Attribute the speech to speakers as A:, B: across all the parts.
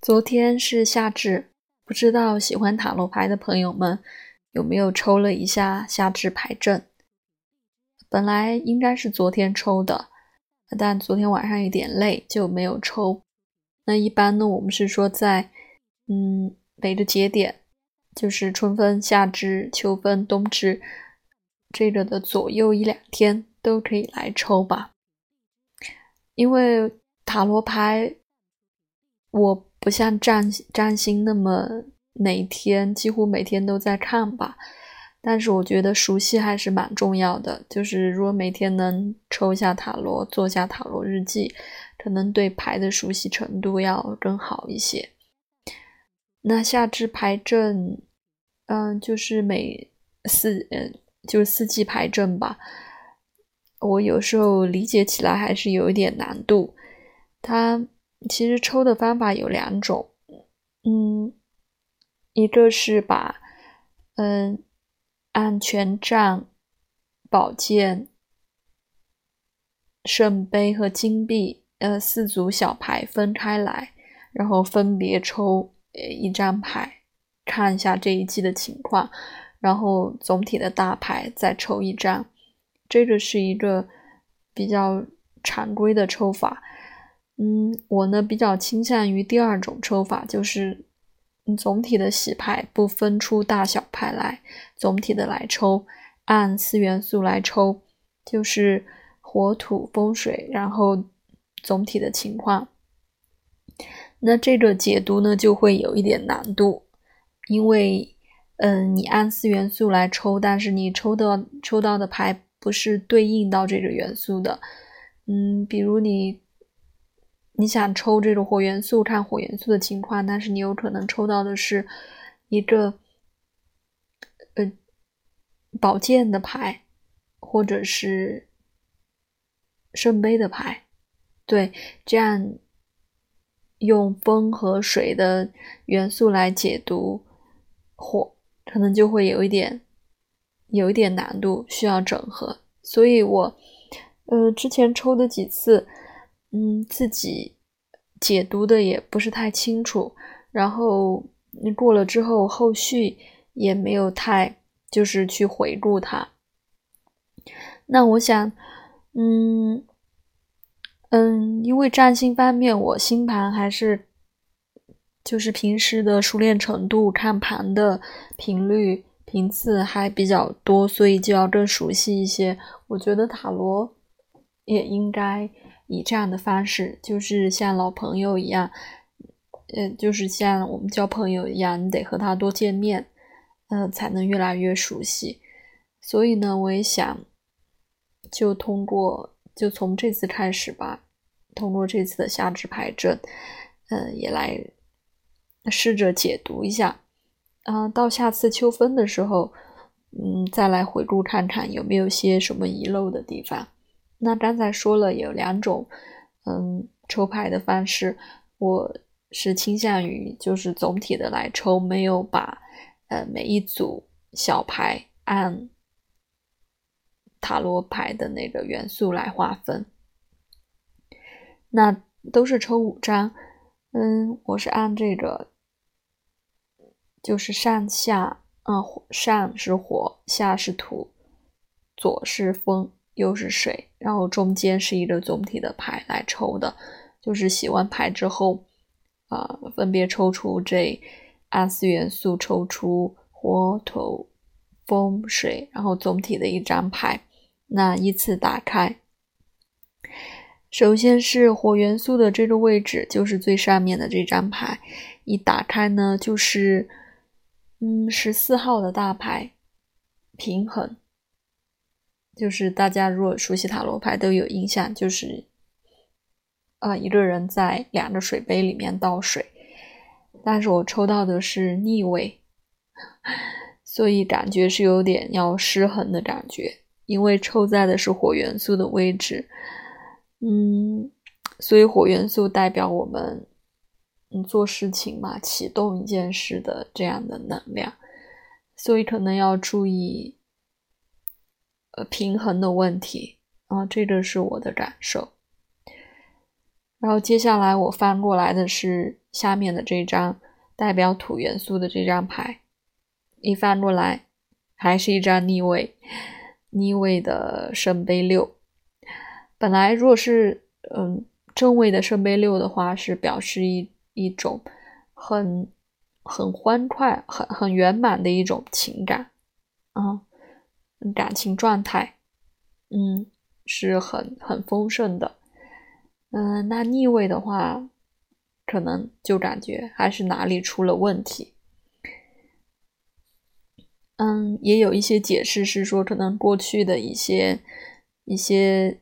A: 昨天是夏至，不知道喜欢塔罗牌的朋友们有没有抽了一下夏至牌阵？本来应该是昨天抽的，但昨天晚上有点累，就没有抽。那一般呢，我们是说在嗯每个节点，就是春分、夏至、秋分、冬至这个的左右一两天都可以来抽吧，因为塔罗牌我。不像占占星那么每天几乎每天都在看吧，但是我觉得熟悉还是蛮重要的。就是如果每天能抽下塔罗，做下塔罗日记，可能对牌的熟悉程度要更好一些。那夏至牌阵，嗯，就是每四嗯就是四季牌阵吧。我有时候理解起来还是有一点难度，它。其实抽的方法有两种，嗯，一个是把，嗯，按权杖、宝剑、圣杯和金币，呃，四组小牌分开来，然后分别抽呃一张牌，看一下这一季的情况，然后总体的大牌再抽一张，这个是一个比较常规的抽法。嗯，我呢比较倾向于第二种抽法，就是总体的洗牌不分出大小牌来，总体的来抽，按四元素来抽，就是火土风水，然后总体的情况。那这个解读呢就会有一点难度，因为嗯，你按四元素来抽，但是你抽到抽到的牌不是对应到这个元素的，嗯，比如你。你想抽这种火元素，看火元素的情况，但是你有可能抽到的是一个呃宝剑的牌，或者是圣杯的牌，对，这样用风和水的元素来解读火，可能就会有一点有一点难度，需要整合。所以我呃之前抽的几次。嗯，自己解读的也不是太清楚，然后你过了之后，后续也没有太就是去回顾它。那我想，嗯嗯，因为占星方面，我星盘还是就是平时的熟练程度、看盘的频率频次还比较多，所以就要更熟悉一些。我觉得塔罗也应该。以这样的方式，就是像老朋友一样，呃，就是像我们交朋友一样，你得和他多见面，呃，才能越来越熟悉。所以呢，我也想，就通过，就从这次开始吧，通过这次的夏至排阵，呃，也来试着解读一下。啊，到下次秋分的时候，嗯，再来回顾看看有没有些什么遗漏的地方。那刚才说了有两种，嗯，抽牌的方式，我是倾向于就是总体的来抽，没有把呃每一组小牌按塔罗牌的那个元素来划分。那都是抽五张，嗯，我是按这个，就是上下，嗯，上是火，下是土，左是风。又是水，然后中间是一个总体的牌来抽的，就是洗完牌之后，啊，分别抽出这按四元素抽出火、土、风、水，然后总体的一张牌，那依次打开。首先是火元素的这个位置，就是最上面的这张牌，一打开呢，就是嗯十四号的大牌，平衡。就是大家如果熟悉塔罗牌都有印象，就是啊一个人在两个水杯里面倒水，但是我抽到的是逆位，所以感觉是有点要失衡的感觉，因为抽在的是火元素的位置，嗯，所以火元素代表我们嗯做事情嘛，启动一件事的这样的能量，所以可能要注意。呃，平衡的问题啊，这个是我的感受。然后接下来我翻过来的是下面的这张代表土元素的这张牌，一翻过来还是一张逆位，逆位的圣杯六。本来如果是嗯正位的圣杯六的话，是表示一一种很很欢快、很很圆满的一种情感啊，感情状态，嗯，是很很丰盛的。嗯，那逆位的话，可能就感觉还是哪里出了问题。嗯，也有一些解释是说，可能过去的一些一些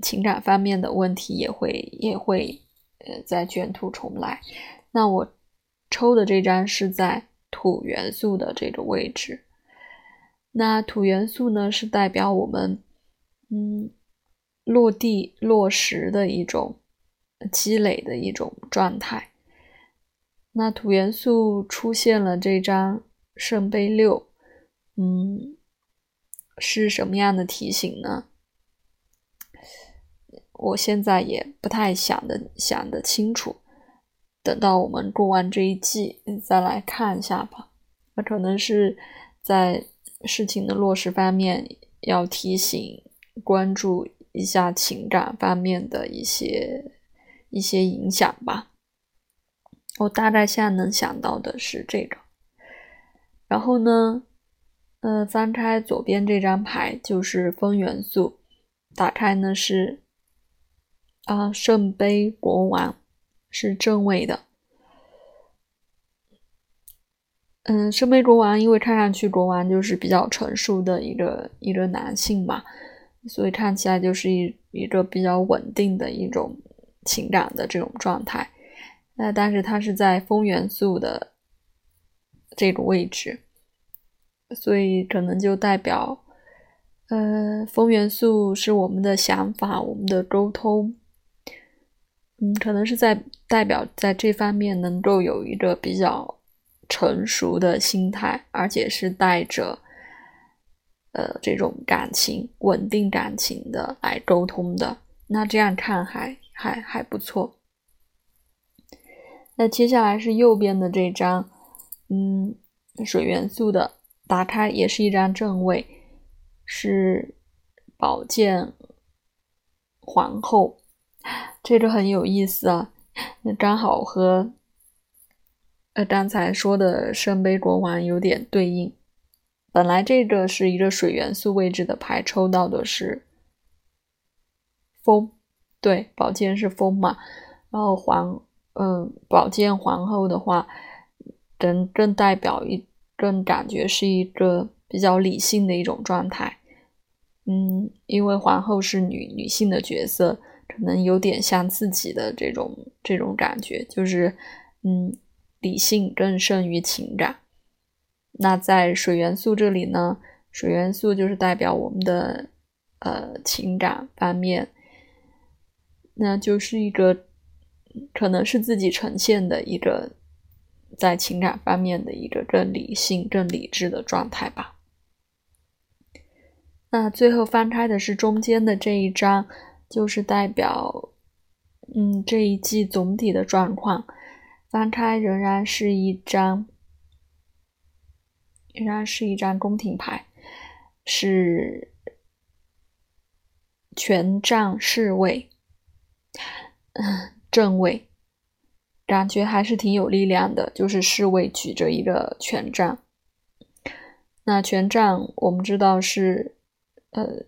A: 情感方面的问题也会也会呃再卷土重来。那我抽的这张是在土元素的这个位置，那土元素呢是代表我们嗯。落地落实的一种积累的一种状态。那土元素出现了这张圣杯六，嗯，是什么样的提醒呢？我现在也不太想的想得清楚，等到我们过完这一季再来看一下吧。那可能是在事情的落实方面要提醒关注。一下情感方面的一些一些影响吧，我大概现在能想到的是这个。然后呢，呃，翻开左边这张牌就是风元素，打开呢是啊圣杯国王，是正位的。嗯，圣杯国王因为看上去国王就是比较成熟的一个一个男性嘛。所以看起来就是一一个比较稳定的一种情感的这种状态，那但是它是在风元素的这个位置，所以可能就代表，呃，风元素是我们的想法，我们的沟通，嗯，可能是在代表在这方面能够有一个比较成熟的心态，而且是带着。呃，这种感情稳定感情的来沟通的，那这样看还还还不错。那接下来是右边的这张，嗯，水元素的，打开也是一张正位，是宝剑皇后，这个很有意思啊，那刚好和呃刚才说的圣杯国王有点对应。本来这个是一个水元素位置的牌，抽到的是风，对，宝剑是风嘛。然后皇，嗯，宝剑皇后的话，更更代表一，更感觉是一个比较理性的一种状态。嗯，因为皇后是女女性的角色，可能有点像自己的这种这种感觉，就是嗯，理性更胜于情感。那在水元素这里呢，水元素就是代表我们的呃情感方面，那就是一个可能是自己呈现的一个在情感方面的一个更理性、更理智的状态吧。那最后翻开的是中间的这一张，就是代表嗯这一季总体的状况。翻开仍然是一张。仍然是一张宫廷牌，是权杖侍卫，正位，感觉还是挺有力量的。就是侍卫举着一个权杖，那权杖我们知道是呃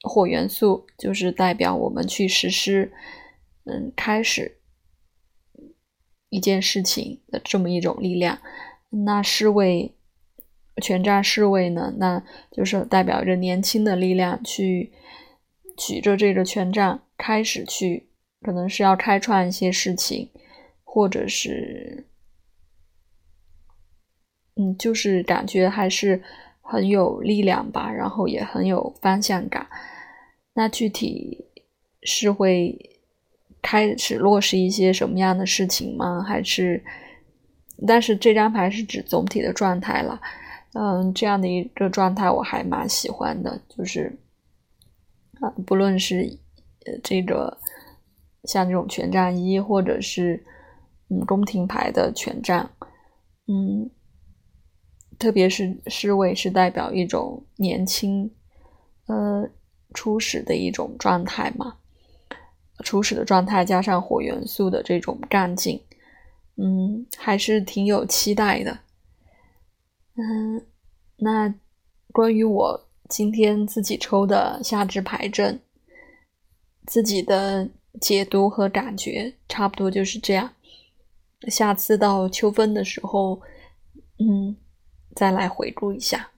A: 火元素，就是代表我们去实施，嗯，开始一件事情的这么一种力量。那侍卫。权杖侍卫呢，那就是代表着年轻的力量，去举着这个权杖，开始去，可能是要开创一些事情，或者是，嗯，就是感觉还是很有力量吧，然后也很有方向感。那具体是会开始落实一些什么样的事情吗？还是？但是这张牌是指总体的状态了。嗯，这样的一个状态我还蛮喜欢的，就是啊，不论是这个像这种权杖一，或者是嗯，宫廷牌的权杖，嗯，特别是侍卫是代表一种年轻，呃，初始的一种状态嘛，初始的状态加上火元素的这种干劲，嗯，还是挺有期待的。嗯，那关于我今天自己抽的夏至牌阵，自己的解读和感觉差不多就是这样。下次到秋分的时候，嗯，再来回顾一下。